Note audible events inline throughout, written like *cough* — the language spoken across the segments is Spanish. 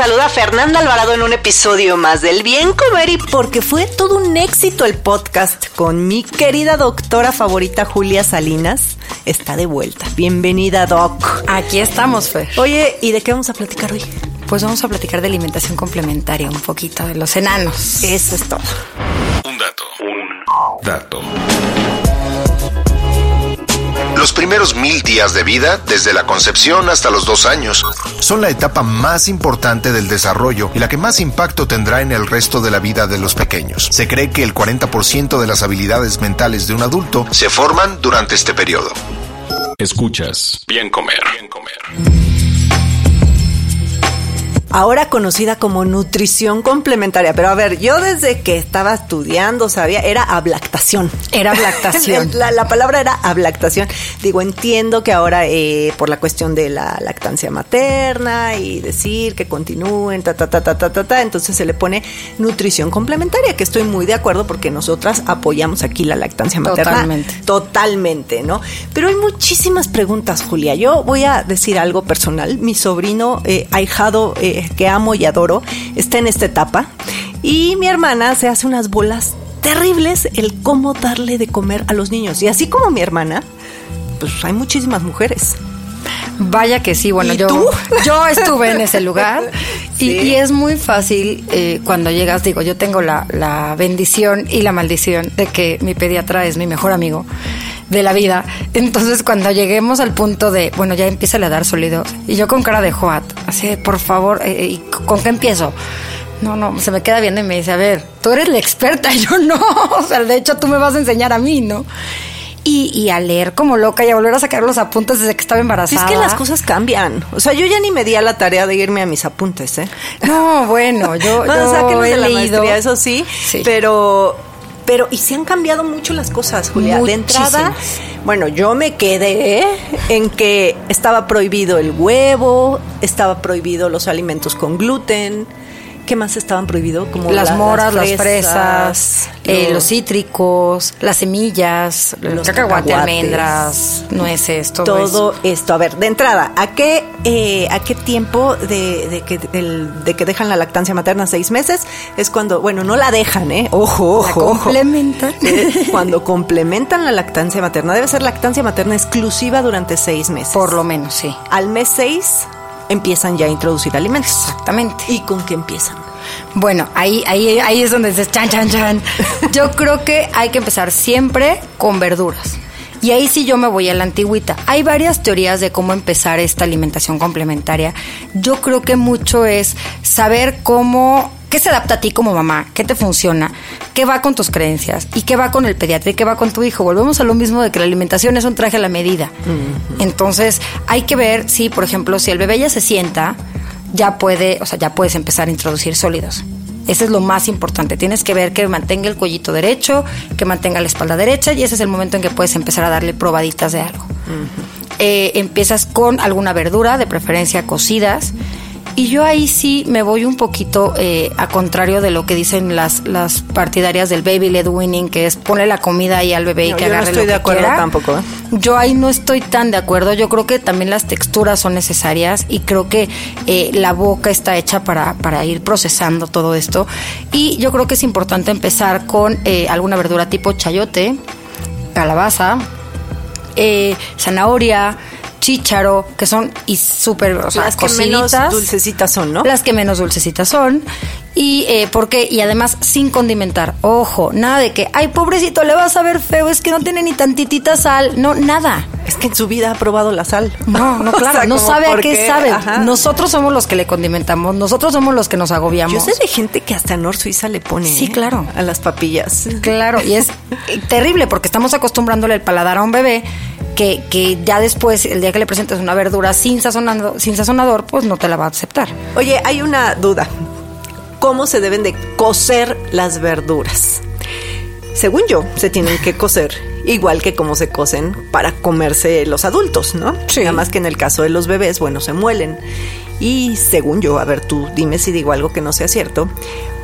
Saluda Fernanda Alvarado en un episodio más del Bien Comer y porque fue todo un éxito el podcast con mi querida doctora favorita Julia Salinas. Está de vuelta. Bienvenida, Doc. Aquí estamos, Fer. Oye, ¿y de qué vamos a platicar hoy? Pues vamos a platicar de alimentación complementaria, un poquito de los enanos. Eso es todo. Un dato, un dato. Los primeros mil días de vida, desde la concepción hasta los dos años, son la etapa más importante del desarrollo y la que más impacto tendrá en el resto de la vida de los pequeños. Se cree que el 40% de las habilidades mentales de un adulto se forman durante este periodo. Escuchas. Bien comer. Bien comer. Ahora conocida como nutrición complementaria. Pero a ver, yo desde que estaba estudiando sabía, era ablactación. Era *laughs* ablactación. la, la, palabra era ablactación. Digo, entiendo que ahora eh, por la cuestión de la lactancia materna y decir que continúen, ta, ta, ta, ta, ta, ta, ta, entonces se le pone nutrición complementaria, que estoy muy de acuerdo porque nosotras apoyamos aquí la lactancia materna. Totalmente. Totalmente, ¿no? Pero hay muchísimas preguntas, Julia. Yo voy a decir algo personal. Mi sobrino eh, ahijado eh, que amo y adoro está en esta etapa y mi hermana se hace unas bolas terribles el cómo darle de comer a los niños. Y así como mi hermana, pues hay muchísimas mujeres. Vaya que sí, bueno, ¿Y yo, tú? *laughs* yo estuve en ese lugar Sí. y, y es muy fácil eh, cuando llegas, digo, yo tengo la, la bendición y la maldición de que mi pediatra es mi mejor amigo de la vida. Entonces cuando lleguemos al punto de, bueno, ya empieza a dar sólidos y yo con cara de Joat, así, de, por favor, eh, ¿y ¿con qué empiezo? No, no, se me queda viendo y me dice, a ver, tú eres la experta, *laughs* yo no. O sea, de hecho tú me vas a enseñar a mí, ¿no? Y, y a leer como loca y a volver a sacar los apuntes desde que estaba Es embarazada. que las cosas cambian. O sea, yo ya ni me di a la tarea de irme a mis apuntes, ¿eh? No, bueno, yo, *laughs* No, yo he de la leído. maestría, eso sí, Sí. pero pero y se han cambiado mucho las cosas, Julia. De entrada, bueno, yo me quedé en que estaba prohibido el huevo, estaba prohibido los alimentos con gluten. ¿Qué más estaban prohibidos? Como las la- moras, las fresas, eh, los- los cítricos, las semillas, Los los cacahuate, cacahuates. almendras, nueces, todo, todo eso. esto. A ver, de entrada, ¿a qué, eh, ¿a qué tiempo de, de que, de que dejan la lactancia materna? ¿Seis meses? Es cuando, bueno, no la dejan, ¿eh? Ojo, La ojo, ojo. complementan. *laughs* Cuando complementan la lactancia materna, debe ser lactancia materna exclusiva durante seis meses. Por lo menos, sí. Al mes seis empiezan ya a introducir alimentos. Exactamente. ¿Y con qué empiezan? Bueno, ahí, ahí, ahí es donde dices chan, chan, chan. *laughs* Yo creo que hay que empezar siempre con verduras. Y ahí sí yo me voy a la antigüita. Hay varias teorías de cómo empezar esta alimentación complementaria. Yo creo que mucho es saber cómo, qué se adapta a ti como mamá, qué te funciona, qué va con tus creencias y qué va con el pediatra y qué va con tu hijo. Volvemos a lo mismo de que la alimentación es un traje a la medida. Entonces hay que ver si, por ejemplo, si el bebé ya se sienta, ya puede, o sea, ya puedes empezar a introducir sólidos. Ese es lo más importante. Tienes que ver que mantenga el cuellito derecho, que mantenga la espalda derecha y ese es el momento en que puedes empezar a darle probaditas de algo. Eh, empiezas con alguna verdura, de preferencia cocidas. Y yo ahí sí me voy un poquito eh, a contrario de lo que dicen las, las partidarias del baby led winning, que es ponle la comida ahí al bebé y que yo no agarre estoy lo de que acuerdo quiera. tampoco, ¿eh? Yo ahí no estoy tan de acuerdo. Yo creo que también las texturas son necesarias y creo que eh, la boca está hecha para, para ir procesando todo esto. Y yo creo que es importante empezar con eh, alguna verdura tipo chayote, calabaza, eh, zanahoria, chícharo, que son y súper, o sea, Las que menos dulcecitas son, ¿no? Las que menos dulcecitas son. Y eh, porque y además sin condimentar. Ojo, nada de que, ay, pobrecito, le vas a ver feo, es que no tiene ni tantitita sal. No, nada. Es que en su vida ha probado la sal. No, *laughs* no, claro, no sabe a qué, sabe. Nosotros somos los que le condimentamos, nosotros somos los que nos agobiamos. Yo sé de gente que hasta Nor Suiza le pone. Sí, ¿eh? claro. A las papillas. Claro, y es *laughs* terrible porque estamos acostumbrándole el paladar a un bebé que, que, ya después, el día que le presentes una verdura sin, sazonado, sin sazonador, pues no te la va a aceptar. Oye, hay una duda cómo se deben de cocer las verduras. Según yo, se tienen que cocer igual que como se cocen para comerse los adultos, ¿no? Sí. Nada más que en el caso de los bebés, bueno, se muelen. Y según yo, a ver, tú dime si digo algo que no sea cierto,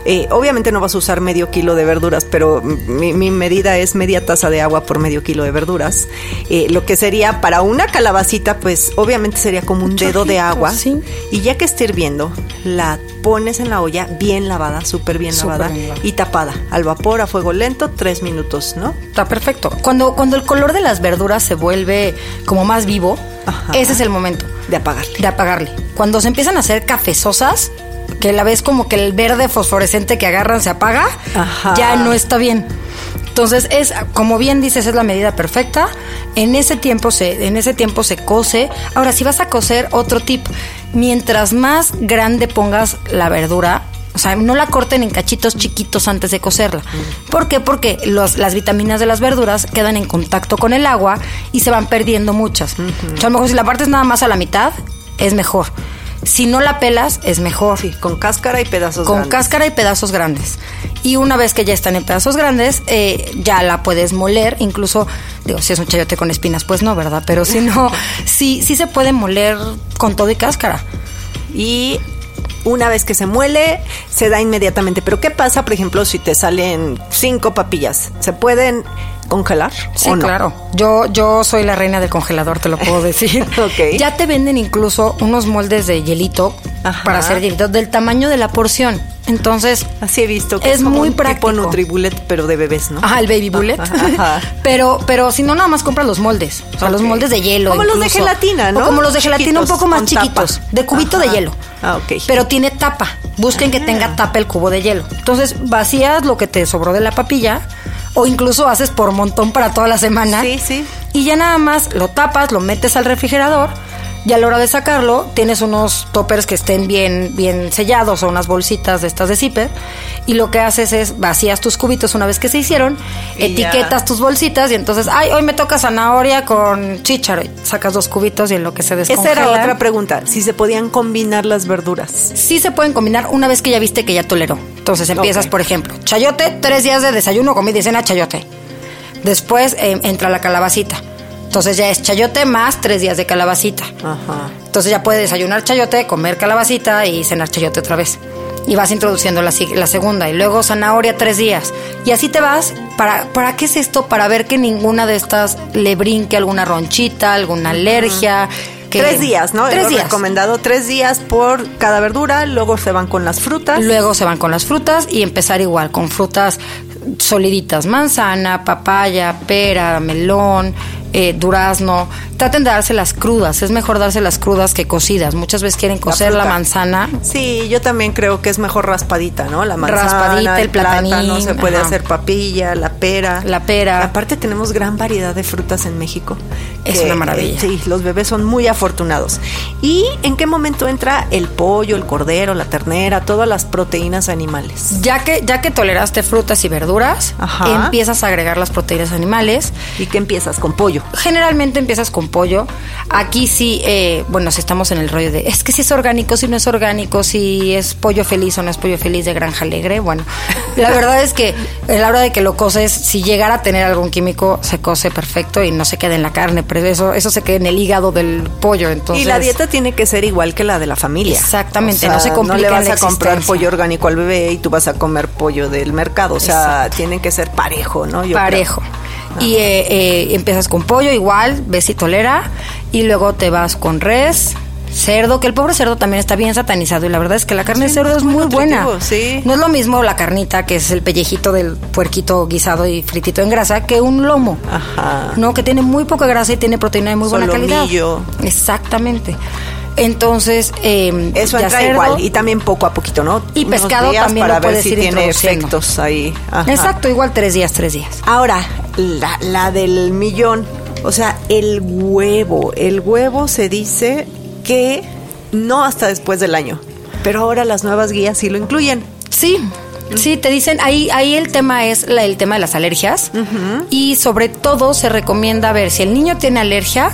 eh, obviamente no vas a usar medio kilo de verduras, pero mi, medida es media taza de agua por medio kilo de verduras. Eh, lo que sería para una calabacita, pues obviamente sería como un dedo de agua. Y ya que esté hirviendo, la pones en la olla bien lavada, súper bien, lavada y tapada al vapor a fuego lento, tres minutos, ¿no? Está perfecto. Cuando, cuando el color de las verduras se vuelve como más vivo, ese es el momento. De apagarle. De apagarle. Cuando se empiezan a hacer cafezosas, que la ves como que el verde fosforescente que agarran se apaga, ya no está bien. Entonces es, como bien dices, es la medida perfecta. En ese tiempo se, en ese tiempo se cose. Ahora, si vas a cocer, otro tip, mientras más grande pongas la verdura, o sea, no la corten en cachitos chiquitos antes de cocerla. ¿Por qué? Porque las vitaminas de las verduras quedan en contacto con el agua y se van perdiendo muchas. O sea, a lo mejor si la partes nada más a la mitad, es mejor. Si no la pelas, es mejor. Sí, con cáscara y pedazos con grandes. Con cáscara y pedazos grandes. Y una vez que ya están en pedazos grandes, eh, ya la puedes moler. Incluso, digo, si es un chayote con espinas, pues no, ¿verdad? Pero si no, *laughs* sí, sí se puede moler con todo y cáscara. Y una vez que se muele, se da inmediatamente. Pero ¿qué pasa, por ejemplo, si te salen cinco papillas? ¿Se pueden congelar? Sí, claro. Yo, yo soy la reina del congelador, te lo puedo *laughs* decir. okay. Ya te venden incluso unos moldes de hielito para hacer hielito del tamaño de la porción. Entonces, así he visto que es, muy práctico. Tipo Nutribullet, pero de bebés, ¿no? Ajá, el baby bullet. *laughs* pero, pero si no nada más compras los moldes, o sea, los moldes de hielo. Como los de gelatina, ¿no? como los de gelatina un poco más chiquitos, de cubito de hielo. Ah, ok. Pero tiene tapa. Busquen que tenga ah. tapa el cubo de hielo. Entonces vacías lo que te sobró de la papilla o incluso haces por montón para toda la semana. Sí, sí. Y ya nada más lo tapas, lo metes al refrigerador y a la hora de sacarlo tienes unos toppers que estén bien, bien sellados o unas bolsitas de estas de zipper y lo que haces es vacías tus cubitos una vez que se hicieron, etiquetas tus bolsitas y entonces, ay, hoy me toca zanahoria con chícharo, sacas dos cubitos y en lo que se descongela. Esa era otra pregunta, si se podían combinar las verduras. Sí se pueden combinar una vez que ya viste que ya toleró. Entonces empiezas, por ejemplo, chayote, tres días de desayuno, comida y cena, chayote. Después eh, entra la calabacita entonces ya es chayote más tres días de calabacita. Ajá. Entonces ya puedes desayunar chayote, comer calabacita y cenar chayote otra vez. Y vas introduciendo la, la, segunda y luego zanahoria tres días. Y así te vas. ¿Para, ¿Para qué es esto? Para ver que ninguna de estas le brinque alguna ronchita, alguna alergia. tres días, ¿no? Tres días. recomendado tres días por cada verdura, luego se van con las frutas. Luego se van con las frutas y empezar igual, con frutas soliditas, manzana, papaya, pera, melón, eh, durazno, traten de dárselas crudas. Es mejor dárselas crudas que cocidas. Muchas veces quieren cocer la, manzana. Sí, yo también creo que es mejor raspadita, ¿no? La manzana, raspadita, el, plátano, se puede hacer papilla, la pera. La pera. Aparte tenemos gran variedad de frutas en México. Es una maravilla. sí, los bebés son muy afortunados. ¿Y en qué momento entra el pollo, el cordero, la ternera, todas las proteínas animales? Ya que ya que toleraste frutas y verduras, empiezas a agregar las proteínas animales. ¿Y qué empiezas con pollo? Generalmente empiezas con pollo. Aquí sí, eh, bueno, si estamos en el rollo de, es que si es orgánico, si no es orgánico, si es pollo feliz o no es pollo feliz de granja alegre. Bueno, *laughs* la verdad es que a la hora de que lo coces, si llegara a tener algún químico, se cose perfecto y no se queda en la carne, pero eso, eso se queda en el hígado del pollo. Entonces, y la dieta tiene que ser igual que la de la familia. Exactamente, no se complica. No le vas a comprar pollo orgánico al bebé y tú vas a comer pollo del mercado. O sea, tienen que ser parejo, ¿no? parejo. Y eh, eh, empiezas con pollo igual, ves si tolera, y luego te vas con res, cerdo, que el pobre cerdo también está bien satanizado y la verdad es que la carne de cerdo es muy, buena. Sí. No es lo mismo la carnita, que es el pellejito del puerquito guisado y fritito en grasa, que un lomo. Ajá. No, que tiene muy poca grasa y tiene proteína de muy buena calidad. Exactamente. Entonces, eh, eso ya entra cerdo, igual y también poco a poquito, ¿no? Y pescado días también para lo ver puedes si ir tiene efectos ahí. Ajá. Exacto, igual tres días, tres días. Ahora, la, la del millón, o sea, el huevo. El huevo se dice que no hasta después del año, pero ahora las nuevas guías sí lo incluyen. Sí, sí, te dicen, ahí, ahí el tema es la- el tema de las alergias y sobre todo se recomienda ver si el niño tiene alergia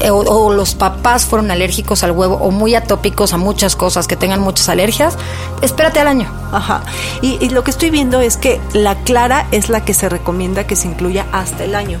eh, o, o los papás fueron alérgicos al huevo o muy atópicos a muchas cosas que tengan muchas alergias, espérate al año. Ajá. Y, y lo que estoy viendo es que la clara es la que se recomienda que se incluya hasta el año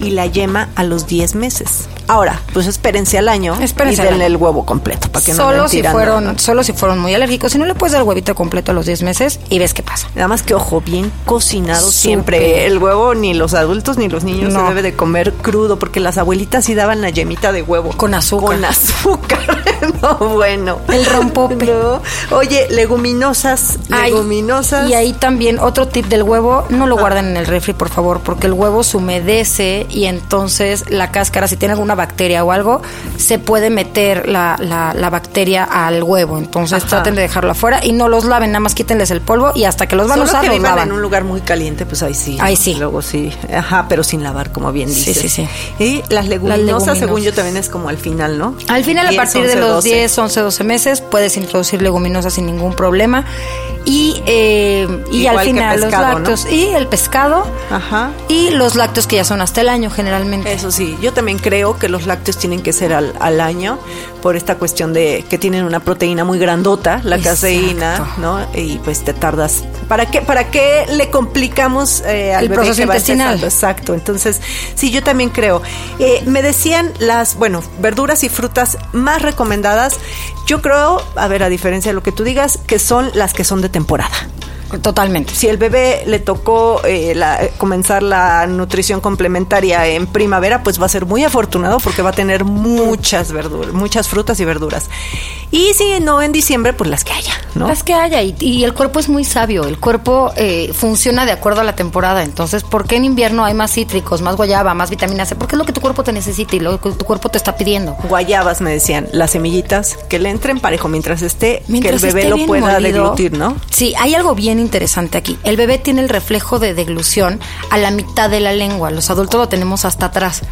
y la yema a los 10 meses. Ahora, pues espérense al año Espérense y denle el huevo completo para que no solo anden si fueron, ¿no? solo si fueron muy alérgicos, si no le puedes dar el huevito completo a los 10 meses y ves qué pasa. Nada más que ojo, bien cocinado Súper. siempre. El huevo ni los adultos ni los niños se No. debe de comer crudo porque las abuelitas sí daban la yemita de huevo. Con azúcar. Con azúcar. *laughs* no, bueno. El rompope. *laughs* No. Oye, leguminosas, Ay, leguminosas. y ahí también otro tip del huevo, no lo guarden en el refri, por favor, porque el huevo se humedece y entonces la cáscara, si tiene alguna bacteria o algo, se puede meter la, la, la bacteria al huevo. Entonces Ajá. traten de dejarlo afuera y no los laven, nada más quítenles el polvo y hasta que los van Solo a usar que los lavan. en un lugar muy caliente, pues ahí sí. Ahí sí. Luego sí. Ajá, pero sin lavar, como bien Sí, dices. sí, sí. Y las leguminosas, leguminosas. según yo, también es como al final, ¿no? Al final, a 10, partir de 11, los 12. 10, 11, 12 meses, puedes introducir leguminosas sin ningún problema. Y, eh, y al final pescado, los ¿no? lácteos. Y el pescado. Ajá. Y los lácteos que ya son hasta el año, generalmente. Eso sí, yo también creo que los lácteos tienen que ser al, al año por esta cuestión de que tienen una proteína muy grandota, la Exacto. caseína, ¿no? Y pues te tardas. ¿Para qué, para qué le complicamos eh, al El bebé proceso que intestinal. Exacto. Entonces, sí, yo también creo. Eh, me decían las, bueno, verduras y frutas más recomendadas. Yo creo, a ver, a diferencia de lo que tú digas, que son las que son de temporada. Totalmente. Si el bebé le tocó eh, la- comenzar la nutrición complementaria en primavera, pues va a ser muy afortunado porque va a tener muchas verduras, muchas frutas y verduras. Y si no en diciembre, pues las que haya, ¿no? Las que haya, y, y el cuerpo es muy sabio, el cuerpo eh, funciona de acuerdo a la temporada, entonces, ¿por qué en invierno hay más cítricos, más guayaba, más vitamina C? Porque es lo que tu cuerpo te necesita y lo que tu cuerpo te está pidiendo. Guayabas, me decían, las semillitas, que le entren parejo mientras esté, Mientras que el bebé lo pueda molido, deglutir, ¿no? Sí, hay algo bien interesante aquí. El bebé tiene el reflejo de deglución a la mitad de la lengua. Los adultos lo tenemos hasta atrás.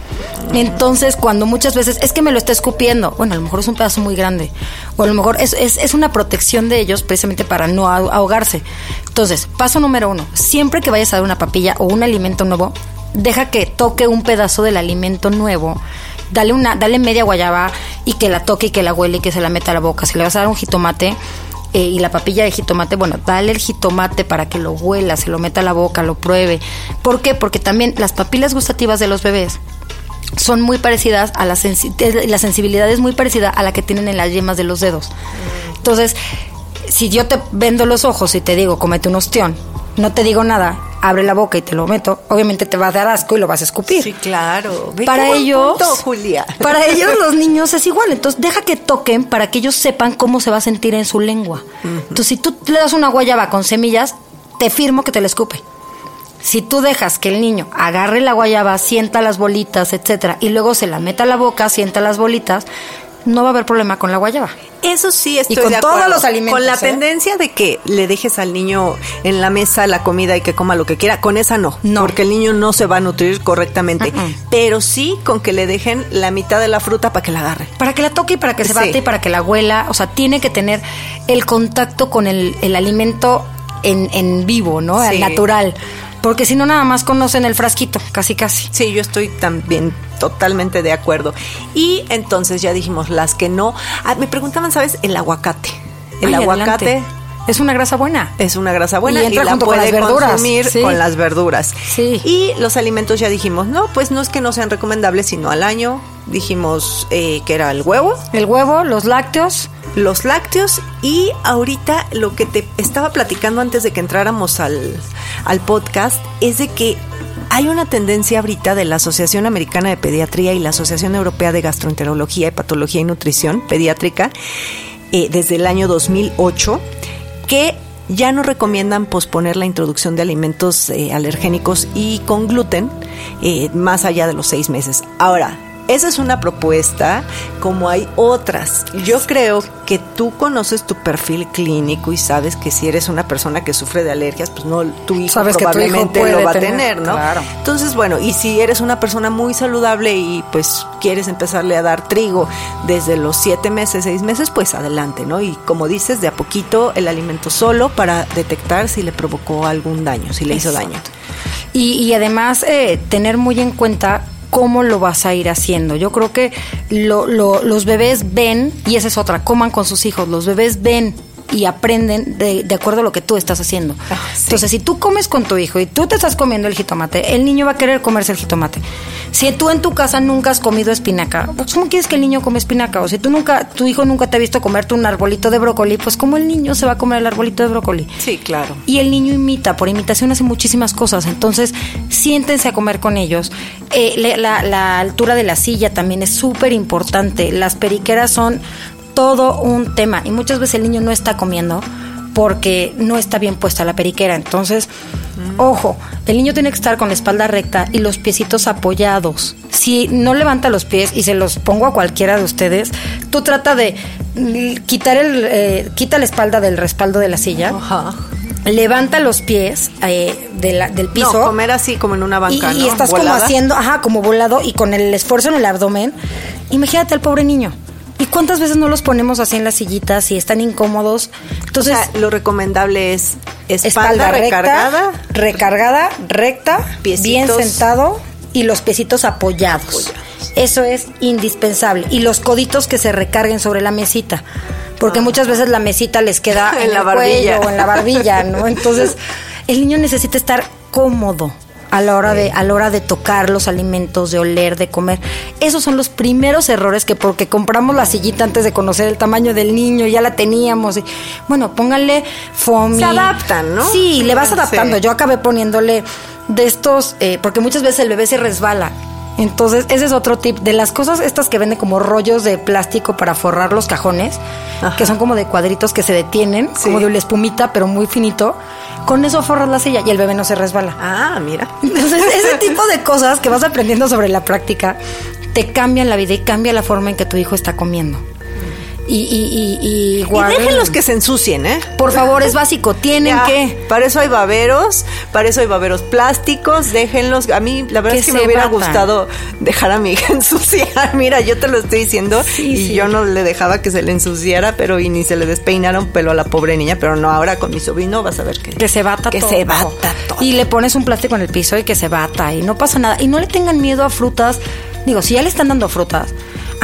Entonces, cuando muchas veces es que me lo está escupiendo, bueno, a lo mejor es un pedazo muy grande. O a lo mejor es, es, es una protección de ellos precisamente para no ahog- ahogarse. Entonces, paso número uno. Siempre que vayas a dar una papilla o un alimento nuevo, deja que toque un pedazo del alimento nuevo dale una, dale media guayaba y que la toque y que la huele y que se la meta a la boca. Si le vas a dar un jitomate eh, y la papilla de jitomate, bueno, dale el jitomate para que lo huela, se lo meta a la boca, lo pruebe. ¿Por qué? Porque también las papilas gustativas de los bebés son muy parecidas a la, sensi- la sensibilidad es muy parecida a la que tienen en las yemas de los dedos. Entonces, si yo te vendo los ojos y te digo, comete un ostión, no te digo nada, abre la boca y te lo meto, obviamente te va a dar asco y lo vas a escupir Sí, claro. Ve para ellos, punto, Julia. *laughs* para ellos *laughs* los niños es igual. Entonces deja que toquen para que ellos sepan cómo se va a sentir en su lengua. Entonces si tú le das una guayaba con semillas, te firmo que te la escupe. Si tú dejas que el niño agarre la guayaba, sienta las bolitas, etcétera, y luego se la meta a la boca, sienta las bolitas, no va a haber problema con la guayaba. Eso sí, estoy con de todos acuerdo. los alimentos, Con la ¿eh? tendencia de que le dejes al niño en la mesa la comida y que coma lo que quiera, con esa no. No. Porque el niño no se va a nutrir correctamente. Pero sí con que le dejen la mitad de la fruta para que la agarre. Para que la toque y para que se Sí. bate y para que la huela. O sea, tiene que tener el contacto con el, el alimento en, en vivo, ¿no? Sí. Al natural. Porque si no, nada más conocen el frasquito, casi casi. Sí, yo estoy también totalmente de acuerdo. Y entonces ya dijimos las que no. Ah, me preguntaban, ¿sabes? El aguacate. El Ay, aguacate. adelante. Es una grasa buena. Es una grasa buena Y y, entra la junto con puede las consumir sí. con las verduras. Sí. Y los alimentos ya dijimos, no, pues no es que no sean recomendables, sino al año. Dijimos eh, que era el huevo, El huevo, los lácteos. Los lácteos y ahorita lo que te estaba platicando antes de que entráramos al, al podcast es de que hay una tendencia ahorita de la Asociación Americana de Pediatría y la Asociación Europea de Gastroenterología y Patología y Nutrición Pediátrica eh, desde el año 2008 que ya no recomiendan posponer la introducción de alimentos eh, alergénicos y con gluten eh, más allá de los seis meses. Ahora, esa es una propuesta, como hay otras. Yo creo que tú conoces tu perfil clínico y sabes que si eres una persona que sufre de alergias, pues no, tu hijo Sabes que tu hijo probablemente lo va tener, a tener, ¿no? claro. Entonces, bueno, y si eres una persona muy saludable y pues quieres empezarle a dar trigo desde los siete meses, seis meses, pues adelante, ¿no? Y como dices, de a poquito el alimento solo para detectar si le provocó algún daño, si le hizo daño. Y, y además eh, tener muy en cuenta cómo lo vas a ir haciendo. Yo creo que lo- lo- los bebés ven, y esa es otra, coman con sus hijos, los bebés ven y aprenden de, de acuerdo a lo que tú estás haciendo. Ah, sí. Entonces, si tú comes con tu hijo y tú te estás comiendo el jitomate, el niño va a querer comerse el jitomate. Si tú en tu casa nunca has comido espinaca, pues ¿cómo quieres que el niño come espinaca? O si tú nunca, tu hijo nunca te ha visto comerte un arbolito de brócoli, pues ¿cómo el niño se va a comer el arbolito de brócoli? Sí, claro. Y el niño imita, por imitación hace muchísimas cosas. Entonces, siéntense a comer con ellos. Eh, le- la, la altura de la silla también es súper importante. Las periqueras son todo un tema. Y muchas veces el niño no está comiendo porque no está bien puesta la periquera. Entonces, ojo, el niño tiene que estar con la espalda recta y los piecitos apoyados. Si no levanta los pies y se los pongo a cualquiera de ustedes, tú trata de mm, quitar el, eh, quita la espalda del respaldo de la silla Ajá. levanta los pies eh, de la- del piso. No, comer así como en una banca, y ¿no? estás como haciendo, ajá, como volado y con el esfuerzo en el abdomen. Imagínate al pobre niño. ¿Y cuántas veces no los ponemos así en las sillitas y están incómodos? Entonces, o sea, lo recomendable es espalda, recargada, recta, recargada, recta, bien sentado y los piecitos apoyados. Eso es indispensable. Y los coditos que se recarguen sobre la mesita. Porque muchas veces la mesita les queda Ah. *laughs* En en, la el barbilla. cuello o en la barbilla, ¿no? *laughs* Entonces, el niño necesita estar cómodo a la hora de a la hora de tocar los alimentos, de oler, de comer. Esos son los primeros errores que porque compramos la sillita antes de conocer el tamaño del niño, ya la teníamos. y- bueno, pónganle foamy. Se adaptan, ¿no? Sí, le vas adaptando. Yo acabé poniéndole de estos, eh, porque muchas veces el bebé se resbala. Entonces, ese es otro tip. De las cosas estas que venden como rollos de plástico para forrar los cajones, Ajá. que son como de cuadritos que se detienen, Sí. como de una espumita, pero muy finito. Con eso forras la silla y el bebé no se resbala. Ah, mira. Entonces, *laughs* ese tipo de cosas que vas aprendiendo sobre la práctica te cambian la vida y cambia la forma en que tu hijo está comiendo. Y, y, y, y Y déjenlos que se ensucien, ¿eh? Por favor, es básico. Tienen Ya, que. Para eso hay baberos, para eso hay baberos plásticos, déjenlos. A mí, la verdad Que es que me hubiera batan. gustado dejar a mi hija *laughs* ensuciar. Mira, yo te lo estoy diciendo Sí, y sí. yo no le dejaba que se le ensuciara, pero y ni se le despeinara un pelo a la pobre niña. Pero no, ahora con mi sobrino vas a ver que, Que se bata que todo. se bata todo. Y le pones un plástico en el piso y que se bata y no pasa nada. Y no le tengan miedo a frutas. Digo, si ya le están dando frutas.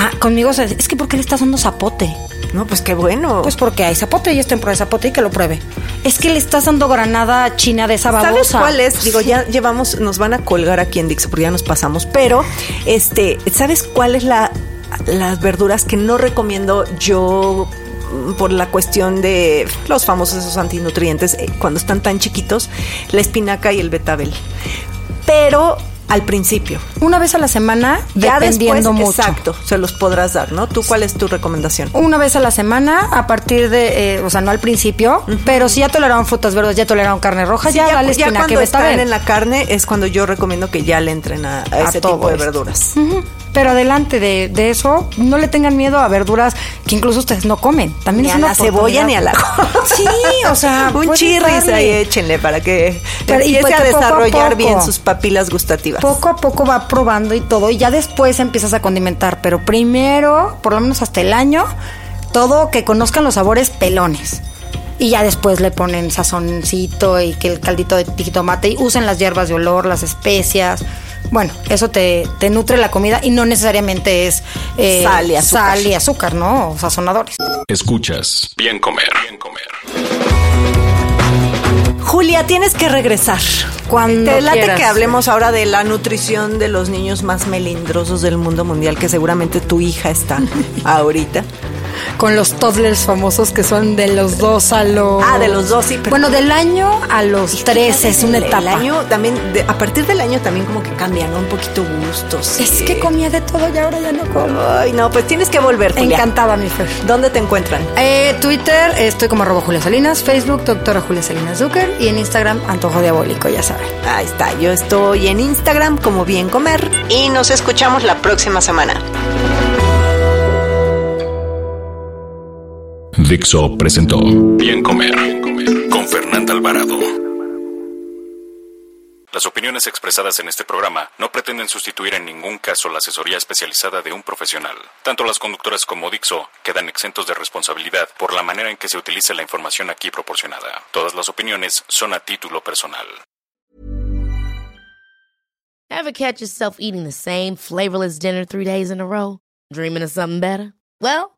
Ah, conmigo se es que ¿por qué le estás dando zapote? No, pues qué bueno. Pues porque hay zapote y es temporada de zapote y que lo pruebe. Es que le estás dando granada china de esa babosa. ¿Sabes cuál es? Digo, ya llevamos, nos van a colgar aquí en Dixo porque ya nos pasamos, pero este, ¿sabes cuál es la las verduras que no recomiendo yo mm, por la cuestión de los famosos esos antinutrientes eh, cuando están tan chiquitos, la espinaca y el betabel. Pero al principio. Una vez a la semana, Ya después, dependiendo mucho. exacto, se los podrás dar, ¿no? ¿Tú cuál es tu recomendación? Una vez a la semana, a partir de, eh, o sea, no al principio, pero si ya toleraron frutas verdes, ya toleraron carne roja, Sí, ya, dale ya espinaca cuando están betabel. en la carne es cuando yo recomiendo que ya le entren a, a ese tipo de esto. verduras. Pero adelante de, de eso, no le tengan miedo a verduras que incluso ustedes no comen. También Ni es a una la cebolla ni a la *laughs* Sí, o sea, *laughs* un chirris ahí échenle para que Pero- y empiece pues a desarrollar poco. bien sus papilas gustativas. Poco a poco va probando y todo, y ya después empiezas a condimentar. Pero primero, por lo menos hasta el año, todo que conozcan los sabores pelones. Y ya después le ponen sazoncito y que el caldito de jitomate y usen las hierbas de olor, las especias. Bueno, eso te, te nutre la comida y no necesariamente es eh, Sal y azúcar. sal y azúcar, ¿no? O sazonadores. Escuchas. Bien comer. Bien comer. Julia, tienes que regresar. Cuando Te late quieras. que hablemos ahora de la nutrición de los niños más melindrosos del mundo mundial, que seguramente tu hija está *laughs* ahorita. Con los toddlers famosos que son de los dos a los... Ah, de los dos, sí. Bueno, del año a los tres es una etapa. El año también, a partir del año también como que cambian, ¿no? Un poquito gustos. Es que comía de todo y ahora ya no como. Ay, no, pues tienes que volver, Julia. Encantada, mi Fer. ¿Dónde te encuentran? Eh, Twitter, estoy como arroba Julia Salinas, Facebook, doctora Julia Salinas Zucker y en Instagram, Antojo Diabólico, ya saben. Ahí está, yo estoy en Instagram como Bien Comer y nos escuchamos la próxima semana. Dixo presentó Bien Comer con Fernanda Alvarado. Las opiniones expresadas en este programa no pretenden sustituir en ningún caso la asesoría especializada de un profesional. Tanto las conductoras como Dixo quedan exentos de responsabilidad por la manera en que se utilice la información aquí proporcionada. Todas las opiniones son a título personal. Ever catch yourself eating the same flavorless dinner three days in a row? Dreaming of something better? Well,